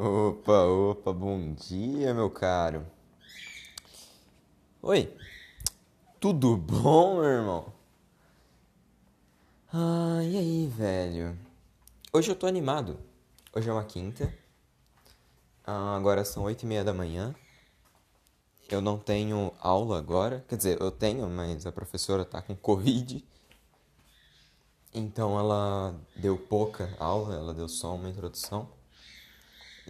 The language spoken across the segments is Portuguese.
Opa, opa, bom dia, meu caro. Oi, tudo bom, meu irmão? Ah, e aí, velho? Hoje eu tô animado. Hoje é uma quinta. Ah, agora são oito e meia da manhã. Eu não tenho aula agora. Quer dizer, eu tenho, mas a professora tá com Covid. Então ela deu pouca aula, ela deu só uma introdução.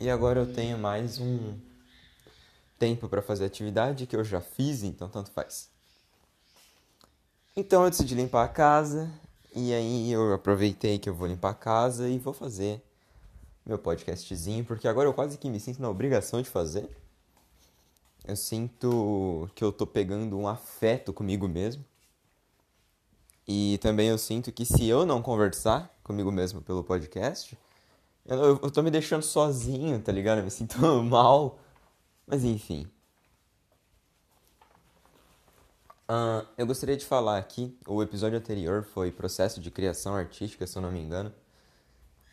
E agora eu tenho mais um tempo para fazer atividade que eu já fiz, então tanto faz. Então eu decidi limpar a casa e aí eu aproveitei que eu vou limpar a casa e vou fazer meu podcastzinho, porque agora eu quase que me sinto na obrigação de fazer. Eu sinto que eu tô pegando um afeto comigo mesmo. E também eu sinto que se eu não conversar comigo mesmo pelo podcast, eu, eu tô me deixando sozinho, tá ligado? Eu me sinto mal. Mas enfim. Uh, eu gostaria de falar aqui, o episódio anterior foi processo de criação artística, se eu não me engano.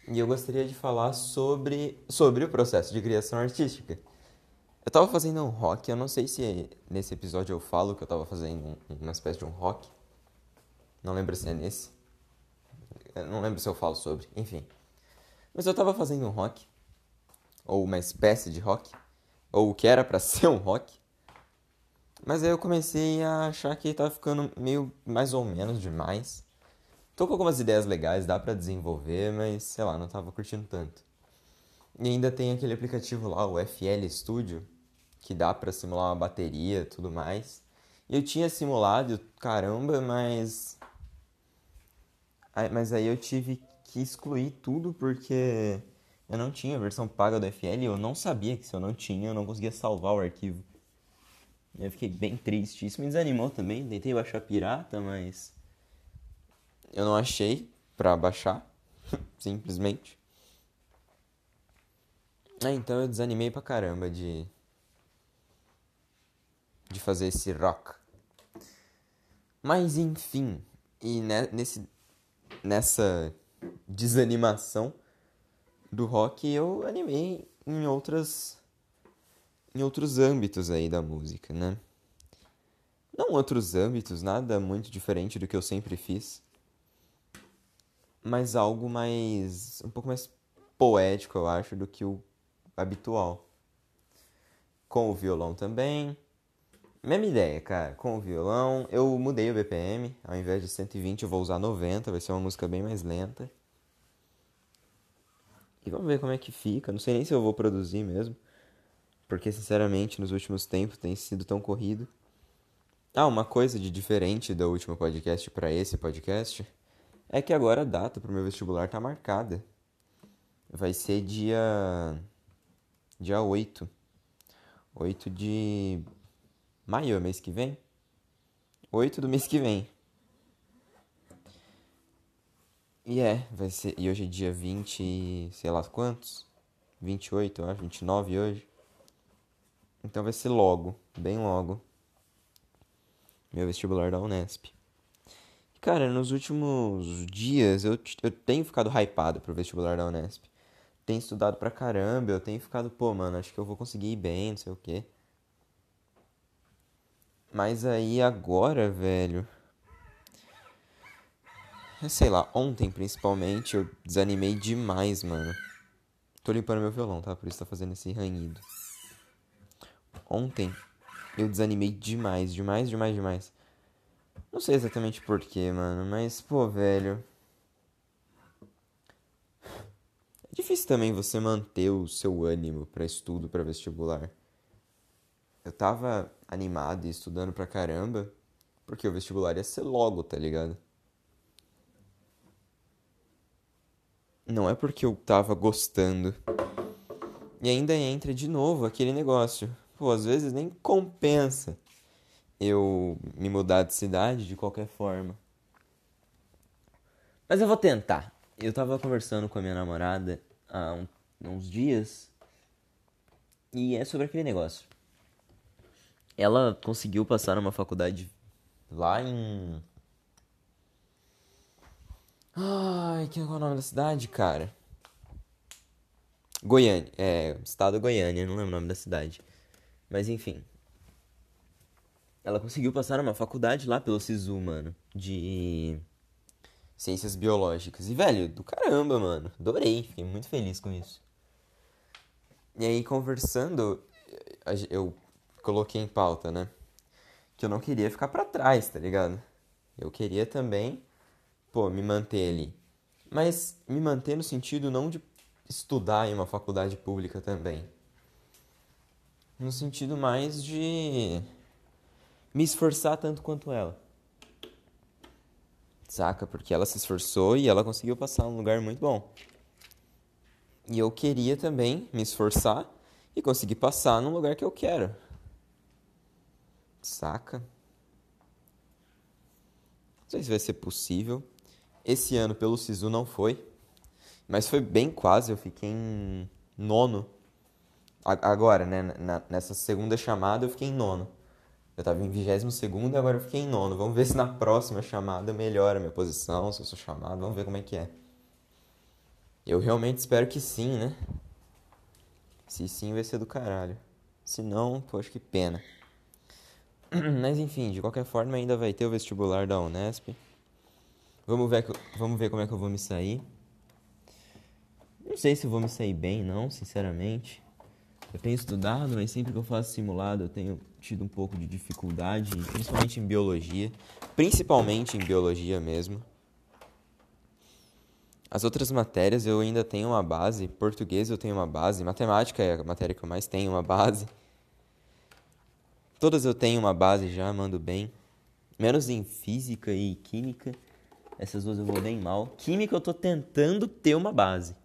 E eu gostaria de falar sobre, sobre o processo de criação artística. Eu tava fazendo um rock, eu não sei se nesse episódio eu falo que eu tava fazendo uma espécie de um rock. Não lembro se é nesse. Eu não lembro se eu falo sobre, enfim. Mas eu tava fazendo um rock, ou uma espécie de rock, ou o que era para ser um rock. Mas aí eu comecei a achar que tava ficando meio mais ou menos demais. Tô com algumas ideias legais, dá para desenvolver, mas sei lá, não tava curtindo tanto. E ainda tem aquele aplicativo lá, o FL Studio, que dá para simular uma bateria tudo mais. E eu tinha simulado, caramba, mas. Mas aí eu tive que excluir tudo porque eu não tinha a versão paga do FL eu não sabia que se eu não tinha eu não conseguia salvar o arquivo. Eu fiquei bem triste. Isso me desanimou também. Tentei baixar pirata, mas eu não achei pra baixar, simplesmente. É, então eu desanimei pra caramba de de fazer esse rock. Mas enfim, e nesse nessa desanimação do rock, eu animei em outras em outros âmbitos aí da música, né? Não outros âmbitos, nada muito diferente do que eu sempre fiz, mas algo mais um pouco mais poético, eu acho, do que o habitual. Com o violão também. Mesma ideia, cara. Com o violão, eu mudei o BPM. Ao invés de 120, eu vou usar 90. Vai ser uma música bem mais lenta. E vamos ver como é que fica. Não sei nem se eu vou produzir mesmo. Porque, sinceramente, nos últimos tempos tem sido tão corrido. Ah, uma coisa de diferente do último podcast para esse podcast é que agora a data pro meu vestibular tá marcada. Vai ser dia. dia 8. 8 de maio, mês que vem? 8 do mês que vem. E é, vai ser. E hoje é dia 20, sei lá quantos? 28, eu acho, 29 hoje. Então vai ser logo, bem logo. Meu vestibular da Unesp. Cara, nos últimos dias eu, eu tenho ficado hypado pro vestibular da Unesp. Tenho estudado pra caramba, eu tenho ficado, pô, mano, acho que eu vou conseguir ir bem, não sei o quê. Mas aí agora, velho, sei lá, ontem principalmente eu desanimei demais, mano. Tô limpando meu violão, tá? Por isso tá fazendo esse ranhido. Ontem eu desanimei demais, demais, demais, demais. Não sei exatamente porquê, mano, mas pô, velho. É difícil também você manter o seu ânimo para estudo, para vestibular. Eu tava animado e estudando pra caramba, porque o vestibular ia ser logo, tá ligado? Não é porque eu tava gostando. E ainda entra de novo aquele negócio. Pô, às vezes nem compensa eu me mudar de cidade de qualquer forma. Mas eu vou tentar. Eu tava conversando com a minha namorada há um, uns dias. E é sobre aquele negócio. Ela conseguiu passar numa faculdade lá em Ai, que é o nome da cidade, cara? Goiânia, é, estado Goiânia, não lembro o nome da cidade. Mas enfim. Ela conseguiu passar numa faculdade lá pelo SISU, mano, de ciências biológicas. E, velho, do caramba, mano. Adorei, fiquei muito feliz com isso. E aí, conversando, eu coloquei em pauta, né? Que eu não queria ficar para trás, tá ligado? Eu queria também, pô, me manter ali. Mas me manter no sentido não de estudar em uma faculdade pública também. No sentido mais de me esforçar tanto quanto ela. Saca? Porque ela se esforçou e ela conseguiu passar num lugar muito bom. E eu queria também me esforçar e conseguir passar num lugar que eu quero. Saca? Não sei se vai ser possível. Esse ano pelo Sisu não foi. Mas foi bem quase, eu fiquei em nono. Agora, né? nessa segunda chamada eu fiquei em nono. Eu tava em vigésimo segundo e agora eu fiquei em nono. Vamos ver se na próxima chamada melhora a minha posição, se eu sou chamado. Vamos ver como é que é. Eu realmente espero que sim, né? Se sim, vai ser do caralho. Se não, poxa, que pena. Mas enfim, de qualquer forma, ainda vai ter o vestibular da Unesp. Vamos ver, vamos ver como é que eu vou me sair. Não sei se vou me sair bem, não, sinceramente. Eu tenho estudado, mas sempre que eu faço simulado eu tenho tido um pouco de dificuldade, principalmente em biologia. Principalmente em biologia mesmo. As outras matérias eu ainda tenho uma base. Português eu tenho uma base. Matemática é a matéria que eu mais tenho uma base. Todas eu tenho uma base já, mando bem. Menos em física e química. Essas duas eu vou bem mal. Química eu tô tentando ter uma base.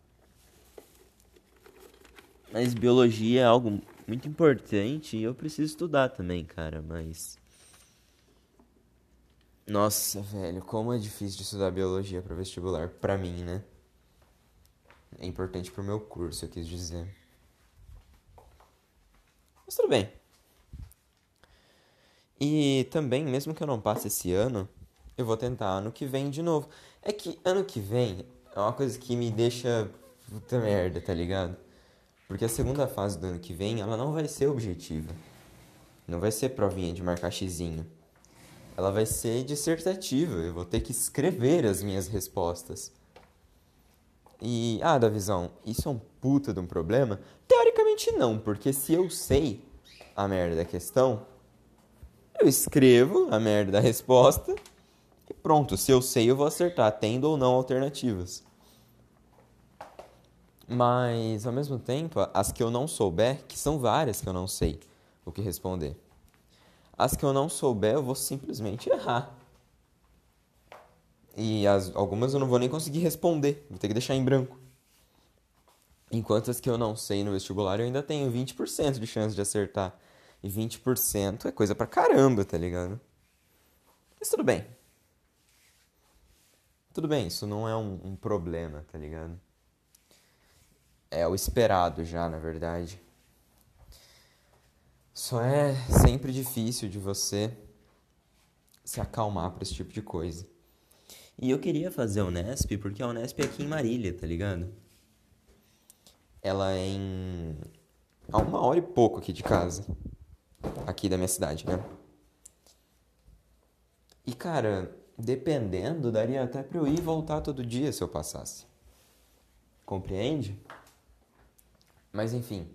Mas biologia é algo muito importante e eu preciso estudar também, cara, mas. Nossa, velho, como é difícil estudar biologia para vestibular, pra mim, né? É importante pro meu curso, eu quis dizer. Mas tudo bem. E também, mesmo que eu não passe esse ano, eu vou tentar ano que vem de novo. É que ano que vem é uma coisa que me deixa puta merda, tá ligado? Porque a segunda fase do ano que vem, ela não vai ser objetiva. Não vai ser provinha de marcar xizinho. Ela vai ser dissertativa. Eu vou ter que escrever as minhas respostas. E, ah, da visão, isso é um puta de um problema? Teoricamente não, porque se eu sei a merda da questão, eu escrevo a merda da resposta e pronto. Se eu sei, eu vou acertar, tendo ou não alternativas. Mas, ao mesmo tempo, as que eu não souber, que são várias que eu não sei o que responder. As que eu não souber, eu vou simplesmente errar. E as, algumas eu não vou nem conseguir responder, vou ter que deixar em branco. Enquanto as que eu não sei no vestibular, eu ainda tenho 20% de chance de acertar. E 20% é coisa pra caramba, tá ligado? Mas tudo bem. Tudo bem, isso não é um, um problema, tá ligado? é o esperado já, na verdade. Só é sempre difícil de você se acalmar para esse tipo de coisa. E eu queria fazer a Unesp porque a Unesp é aqui em Marília, tá ligado? Ela é em. a uma hora e pouco aqui de casa. Aqui da minha cidade, né? E cara, dependendo, daria até pra eu ir e voltar todo dia se eu passasse. Compreende? Mas enfim.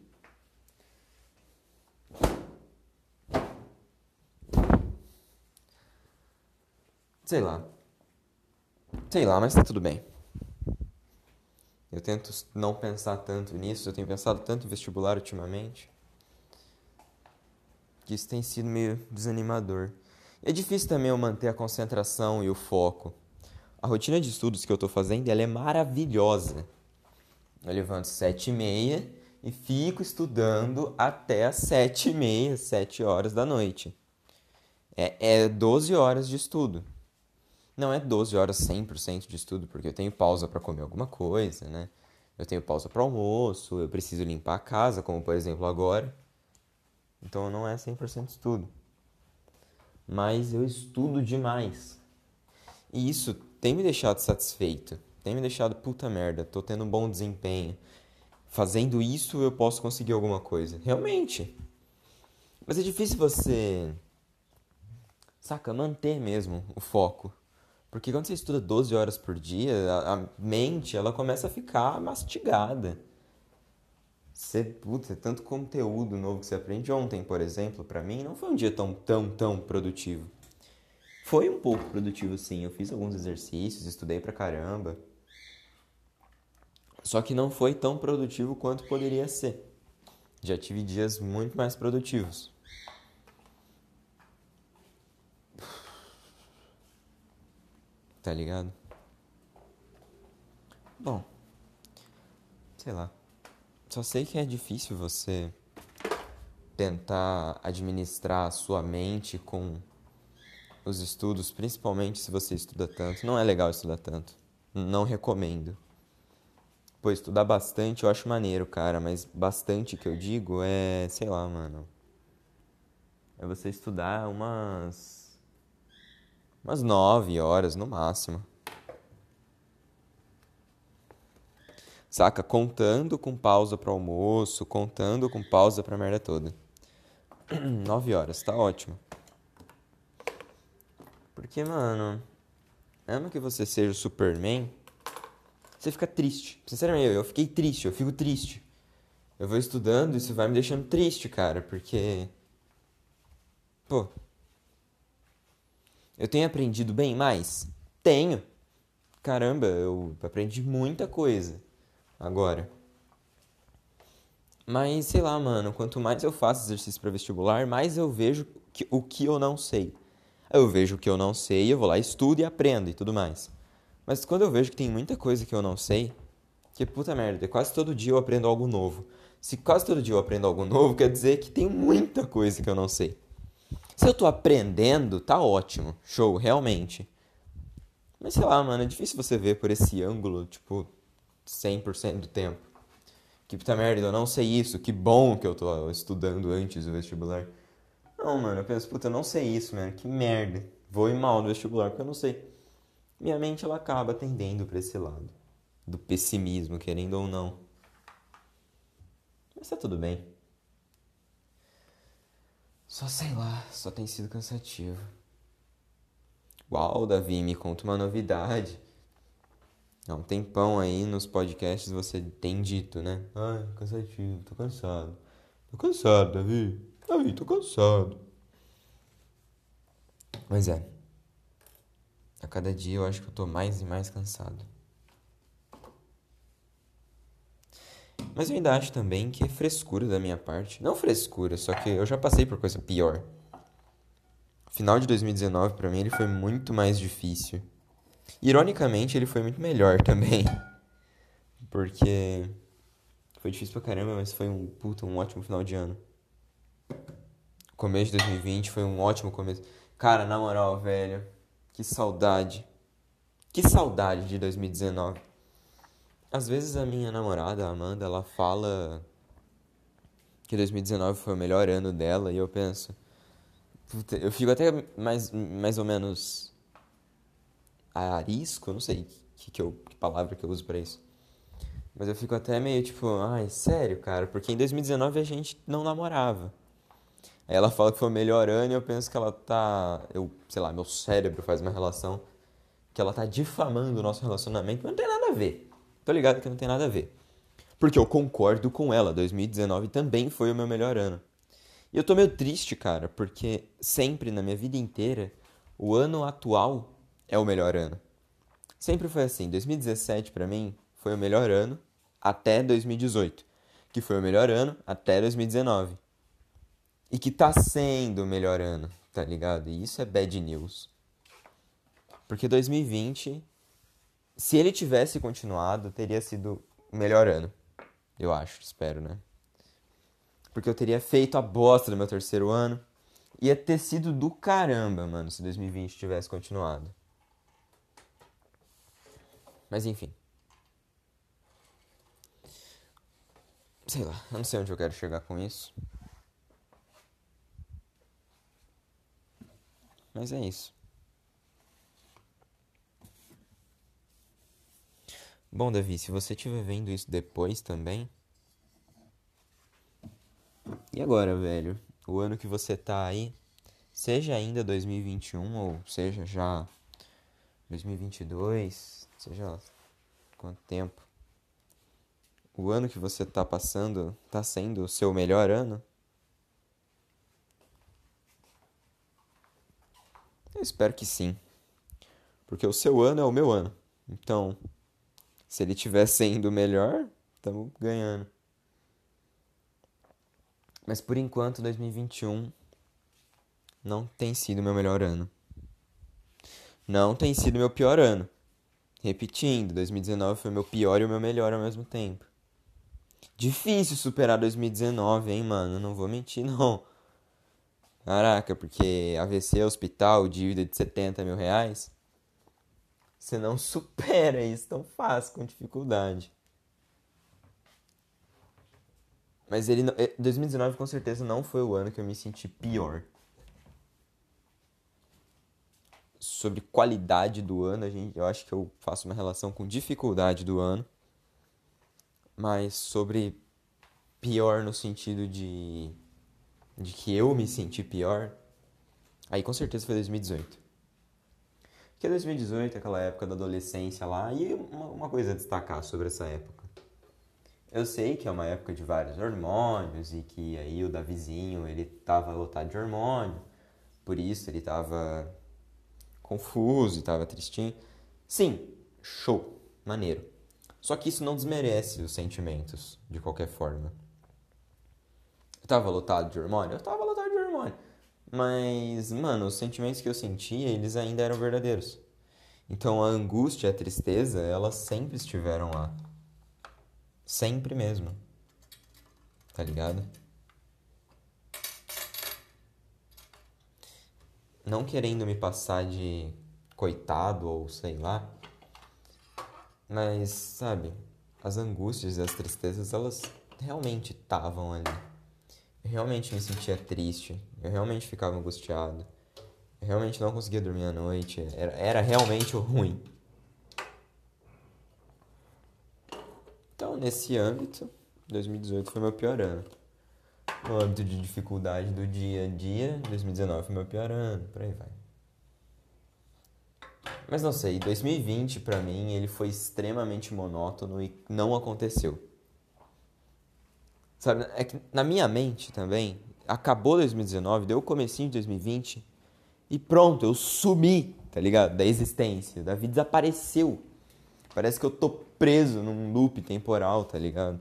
Sei lá. Sei lá, mas tá tudo bem. Eu tento não pensar tanto nisso, eu tenho pensado tanto em vestibular ultimamente. Que isso tem sido meio desanimador. É difícil também eu manter a concentração e o foco. A rotina de estudos que eu tô fazendo, ela é maravilhosa. Eu levanto sete e meia e fico estudando até as sete e meia, sete horas da noite. É, é 12 horas de estudo. Não é 12 horas 100% de estudo, porque eu tenho pausa para comer alguma coisa, né? Eu tenho pausa para almoço, eu preciso limpar a casa, como por exemplo agora. Então não é 100% estudo. Mas eu estudo demais. E isso tem me deixado satisfeito. Tem me deixado puta merda. Tô tendo um bom desempenho fazendo isso eu posso conseguir alguma coisa. Realmente. Mas é difícil você. Saca, manter mesmo o foco. Porque quando você estuda 12 horas por dia, a, a mente ela começa a ficar mastigada. Você, é tanto conteúdo novo que você aprende. Ontem, por exemplo, para mim, não foi um dia tão, tão, tão produtivo. Foi um pouco produtivo, sim. Eu fiz alguns exercícios, estudei pra caramba. Só que não foi tão produtivo quanto poderia ser. Já tive dias muito mais produtivos. Tá ligado? Bom, sei lá. Só sei que é difícil você tentar administrar a sua mente com os estudos, principalmente se você estuda tanto. Não é legal estudar tanto. Não recomendo. Pô, estudar bastante eu acho maneiro, cara, mas bastante que eu digo é, sei lá, mano. É você estudar umas Umas nove horas no máximo. Saca? Contando com pausa para almoço, contando com pausa pra merda toda. nove horas, tá ótimo. Porque, mano, mesmo que você seja o Superman, você fica triste. Sinceramente, eu fiquei triste, eu fico triste. Eu vou estudando isso vai me deixando triste, cara, porque. Pô, eu tenho aprendido bem mais? Tenho. Caramba, eu aprendi muita coisa agora. Mas sei lá, mano, quanto mais eu faço exercício para vestibular, mais eu vejo que, o que eu não sei. Eu vejo o que eu não sei, eu vou lá, estudo e aprendo e tudo mais. Mas quando eu vejo que tem muita coisa que eu não sei, que puta merda, quase todo dia eu aprendo algo novo. Se quase todo dia eu aprendo algo novo, quer dizer que tem muita coisa que eu não sei. Se eu tô aprendendo, tá ótimo. Show, realmente. Mas sei lá, mano, é difícil você ver por esse ângulo, tipo, 100% do tempo. Que puta merda, eu não sei isso, que bom que eu tô estudando antes do vestibular. Não, mano, eu penso, puta, eu não sei isso, mano, que merda. Vou ir mal no vestibular porque eu não sei. Minha mente, ela acaba tendendo pra esse lado. Do pessimismo, querendo ou não. Mas tá tudo bem. Só sei lá, só tem sido cansativo. Uau, Davi, me conta uma novidade. Há um tempão aí nos podcasts você tem dito, né? Ai, cansativo, tô cansado. Tô cansado, Davi. Davi, tô cansado. Mas é. A cada dia eu acho que eu tô mais e mais cansado. Mas eu ainda acho também que é frescura da minha parte. Não frescura, só que eu já passei por coisa pior. Final de 2019 para mim ele foi muito mais difícil. Ironicamente, ele foi muito melhor também. Porque foi difícil pra caramba, mas foi um puta, um ótimo final de ano. Começo de 2020 foi um ótimo começo. Cara, na moral, velho, que saudade. Que saudade de 2019. Às vezes a minha namorada, a Amanda, ela fala que 2019 foi o melhor ano dela e eu penso. Puta, eu fico até mais, mais ou menos arisco, não sei que, que, eu, que palavra que eu uso para isso. Mas eu fico até meio tipo, ai, sério, cara, porque em 2019 a gente não namorava. Aí ela fala que foi o melhor ano e eu penso que ela tá. Eu, sei lá, meu cérebro faz uma relação que ela tá difamando o nosso relacionamento, mas não tem nada a ver. Tô ligado que não tem nada a ver. Porque eu concordo com ela, 2019 também foi o meu melhor ano. E eu tô meio triste, cara, porque sempre na minha vida inteira, o ano atual é o melhor ano. Sempre foi assim, 2017 para mim foi o melhor ano até 2018, que foi o melhor ano até 2019. E que tá sendo o melhor ano, tá ligado? E isso é bad news. Porque 2020 se ele tivesse continuado, teria sido o melhor ano. Eu acho, espero, né? Porque eu teria feito a bosta do meu terceiro ano. Ia ter sido do caramba, mano, se 2020 tivesse continuado. Mas enfim. Sei lá, eu não sei onde eu quero chegar com isso. Mas é isso. Bom, Davi, se você estiver vendo isso depois também, E agora, velho? O ano que você tá aí, seja ainda 2021 ou seja já 2022, seja lá quanto tempo. O ano que você tá passando tá sendo o seu melhor ano? Eu espero que sim. Porque o seu ano é o meu ano. Então, se ele estiver sendo melhor, estamos ganhando. Mas por enquanto, 2021 não tem sido meu melhor ano. Não tem sido meu pior ano. Repetindo, 2019 foi meu pior e o meu melhor ao mesmo tempo. Difícil superar 2019, hein, mano? Não vou mentir, não. Caraca, porque AVC, hospital, dívida de 70 mil reais. Você não supera isso tão fácil, com dificuldade. Mas ele 2019 eh, com certeza não foi o ano que eu me senti pior. Sobre qualidade do ano, a gente, eu acho que eu faço uma relação com dificuldade do ano. Mas sobre pior no sentido de de que eu me senti pior, aí com certeza foi 2018. Porque 2018 é aquela época da adolescência lá, e uma, uma coisa a destacar sobre essa época. Eu sei que é uma época de vários hormônios e que aí o Davizinho, ele tava lotado de hormônio, por isso ele tava confuso e tava tristinho. Sim, show, maneiro. Só que isso não desmerece os sentimentos, de qualquer forma. Eu tava lotado de hormônio? Eu tava lotado de hormônio. Mas, mano, os sentimentos que eu sentia, eles ainda eram verdadeiros. Então a angústia, a tristeza, elas sempre estiveram lá. Sempre mesmo. Tá ligado? Não querendo me passar de coitado ou sei lá. Mas, sabe, as angústias e as tristezas, elas realmente estavam ali. Eu realmente me sentia triste, eu realmente ficava angustiado, eu realmente não conseguia dormir à noite, era, era realmente ruim. Então, nesse âmbito, 2018 foi meu pior ano. No âmbito de dificuldade do dia a dia, 2019 foi meu pior ano, por aí vai. Mas não sei, 2020 para mim ele foi extremamente monótono e não aconteceu. Sabe, é que na minha mente também, acabou 2019, deu o comecinho de 2020 e pronto, eu sumi, tá ligado? Da existência. Davi desapareceu. Parece que eu tô preso num loop temporal, tá ligado?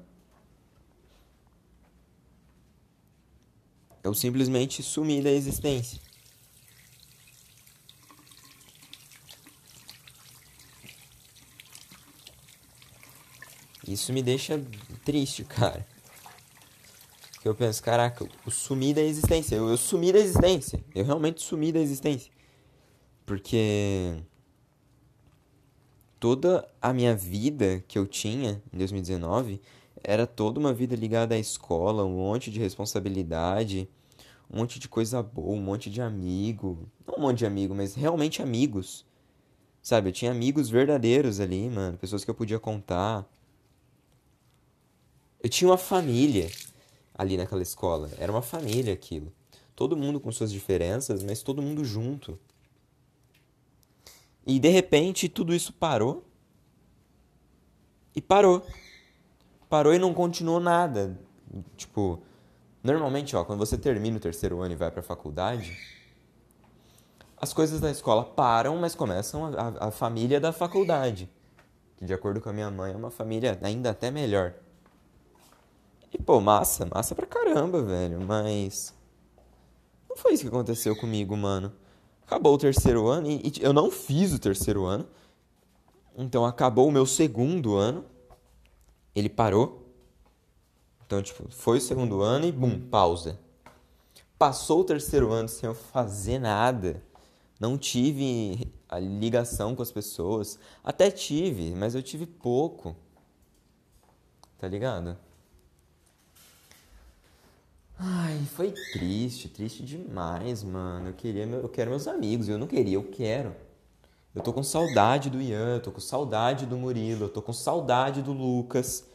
Eu simplesmente sumi da existência. Isso me deixa triste, cara. Que eu penso, caraca, eu sumi da existência. Eu, eu sumi da existência. Eu realmente sumi da existência. Porque toda a minha vida que eu tinha em 2019 era toda uma vida ligada à escola, um monte de responsabilidade, um monte de coisa boa, um monte de amigo. Não um monte de amigo, mas realmente amigos. Sabe, eu tinha amigos verdadeiros ali, mano, pessoas que eu podia contar. Eu tinha uma família ali naquela escola. Era uma família aquilo. Todo mundo com suas diferenças, mas todo mundo junto. E de repente tudo isso parou. E parou. Parou e não continuou nada. Tipo, normalmente, ó, quando você termina o terceiro ano e vai para a faculdade, as coisas da escola param, mas começam a, a, a família da faculdade. Que, de acordo com a minha mãe, é uma família ainda até melhor. E, pô, massa, massa pra caramba, velho. Mas. Não foi isso que aconteceu comigo, mano. Acabou o terceiro ano e, e eu não fiz o terceiro ano. Então acabou o meu segundo ano. Ele parou. Então, tipo, foi o segundo ano e bum, pausa. Passou o terceiro ano sem eu fazer nada. Não tive a ligação com as pessoas. Até tive, mas eu tive pouco. Tá ligado? Ai, foi triste, triste demais, mano. Eu queria, eu quero meus amigos, eu não queria, eu quero. Eu tô com saudade do Ian, eu tô com saudade do Murilo, eu tô com saudade do Lucas.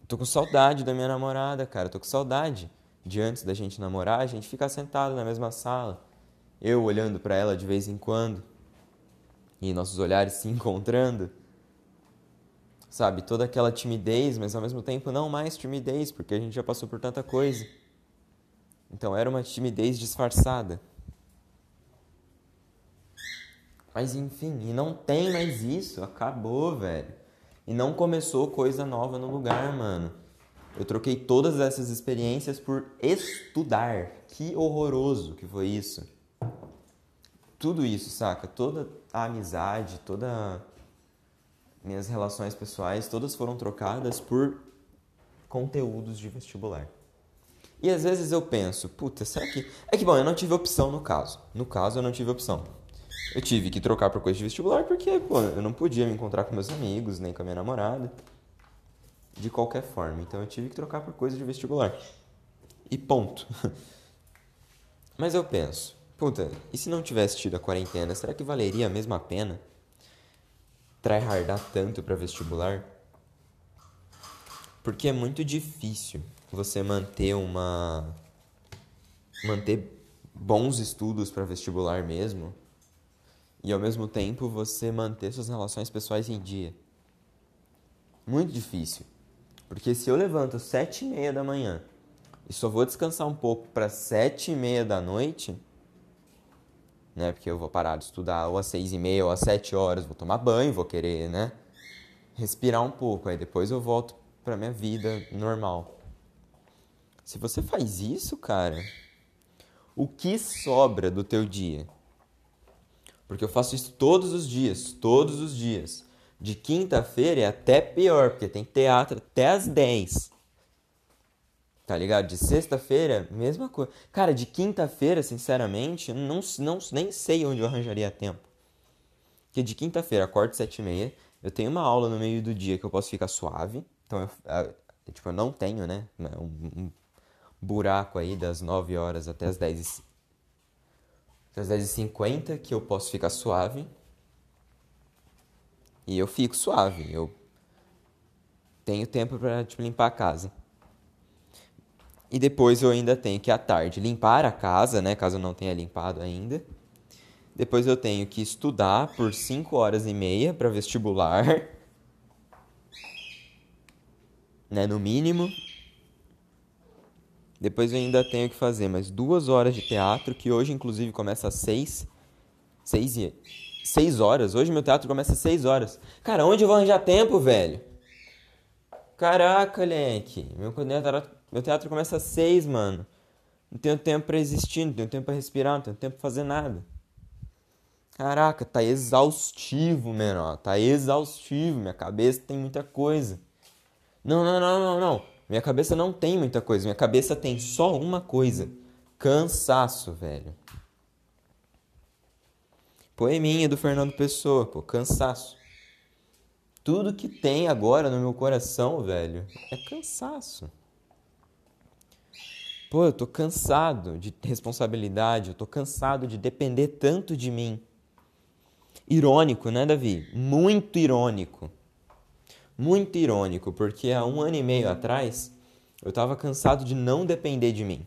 Eu tô com saudade da minha namorada, cara, eu tô com saudade. de antes da gente namorar, a gente ficar sentado na mesma sala, eu olhando para ela de vez em quando e nossos olhares se encontrando. Sabe, toda aquela timidez, mas ao mesmo tempo não mais timidez, porque a gente já passou por tanta coisa. Então era uma timidez disfarçada. Mas enfim, e não tem mais isso, acabou, velho. E não começou coisa nova no lugar, mano. Eu troquei todas essas experiências por estudar. Que horroroso que foi isso. Tudo isso, saca? Toda a amizade, toda minhas relações pessoais, todas foram trocadas por conteúdos de vestibular. E às vezes eu penso, puta, será que. É que bom, eu não tive opção no caso. No caso, eu não tive opção. Eu tive que trocar por coisa de vestibular porque, pô, eu não podia me encontrar com meus amigos, nem com a minha namorada. De qualquer forma. Então eu tive que trocar por coisa de vestibular. E ponto. Mas eu penso, puta, e se não tivesse tido a quarentena, será que valeria a mesma pena tryhardar tanto para vestibular? Porque é muito difícil você manter uma manter bons estudos para vestibular mesmo e ao mesmo tempo você manter suas relações pessoais em dia. Muito difícil. Porque se eu levanto sete e meia da manhã e só vou descansar um pouco para sete e meia da noite, né? Porque eu vou parar de estudar ou às seis e meia ou às sete horas, vou tomar banho, vou querer, né? Respirar um pouco, aí depois eu volto para minha vida normal. Se você faz isso, cara, o que sobra do teu dia? Porque eu faço isso todos os dias, todos os dias. De quinta-feira é até pior, porque tem teatro até às 10. Tá ligado? De sexta-feira, mesma coisa. Cara, de quinta-feira, sinceramente, não, não, nem sei onde eu arranjaria tempo. Porque de quinta-feira, acordo sete e meia, eu tenho uma aula no meio do dia que eu posso ficar suave. Então, eu, tipo, eu não tenho, né? Um, um buraco aí das 9 horas até as 10 às 10h50 que eu posso ficar suave. E eu fico suave. Eu tenho tempo para tipo, limpar a casa. E depois eu ainda tenho que à tarde limpar a casa, né, caso eu não tenha limpado ainda. Depois eu tenho que estudar por 5 horas e meia para vestibular. Né, no mínimo. Depois eu ainda tenho que fazer mais duas horas de teatro, que hoje inclusive começa às seis. Seis e... Seis horas. Hoje meu teatro começa às seis horas. Cara, onde eu vou arranjar tempo, velho? Caraca, Lenk. Meu meu teatro começa às seis, mano. Não tenho tempo pra existir, não tenho tempo pra respirar, não tenho tempo pra fazer nada. Caraca, tá exaustivo, menor. Tá exaustivo. Minha cabeça tem muita coisa. Não, não, não, não, não. Minha cabeça não tem muita coisa, minha cabeça tem só uma coisa: cansaço, velho. Poeminha do Fernando Pessoa, pô, cansaço. Tudo que tem agora no meu coração, velho, é cansaço. Pô, eu tô cansado de responsabilidade, eu tô cansado de depender tanto de mim. Irônico, né, Davi? Muito irônico muito irônico, porque há um ano e meio atrás eu estava cansado de não depender de mim.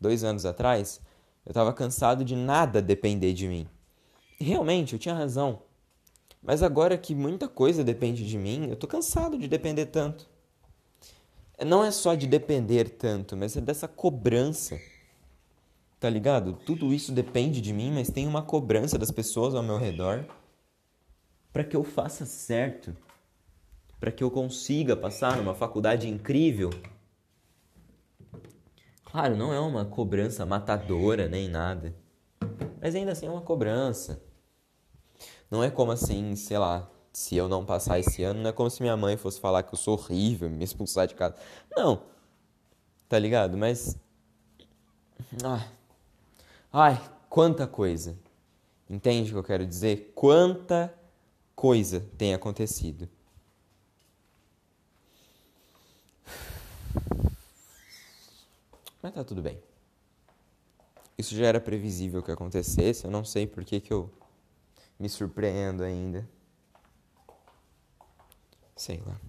Dois anos atrás eu estava cansado de nada depender de mim. E realmente, eu tinha razão. Mas agora que muita coisa depende de mim, eu tô cansado de depender tanto. Não é só de depender tanto, mas é dessa cobrança. Tá ligado? Tudo isso depende de mim, mas tem uma cobrança das pessoas ao meu redor para que eu faça certo para que eu consiga passar numa faculdade incrível. Claro, não é uma cobrança matadora nem nada, mas ainda assim é uma cobrança. Não é como assim, sei lá, se eu não passar esse ano, não é como se minha mãe fosse falar que eu sou horrível, me expulsar de casa. Não. Tá ligado? Mas. Ai. Ai, quanta coisa. Entende o que eu quero dizer? Quanta coisa tem acontecido. Mas tá tudo bem. Isso já era previsível que acontecesse, eu não sei por que, que eu me surpreendo ainda. Sei lá.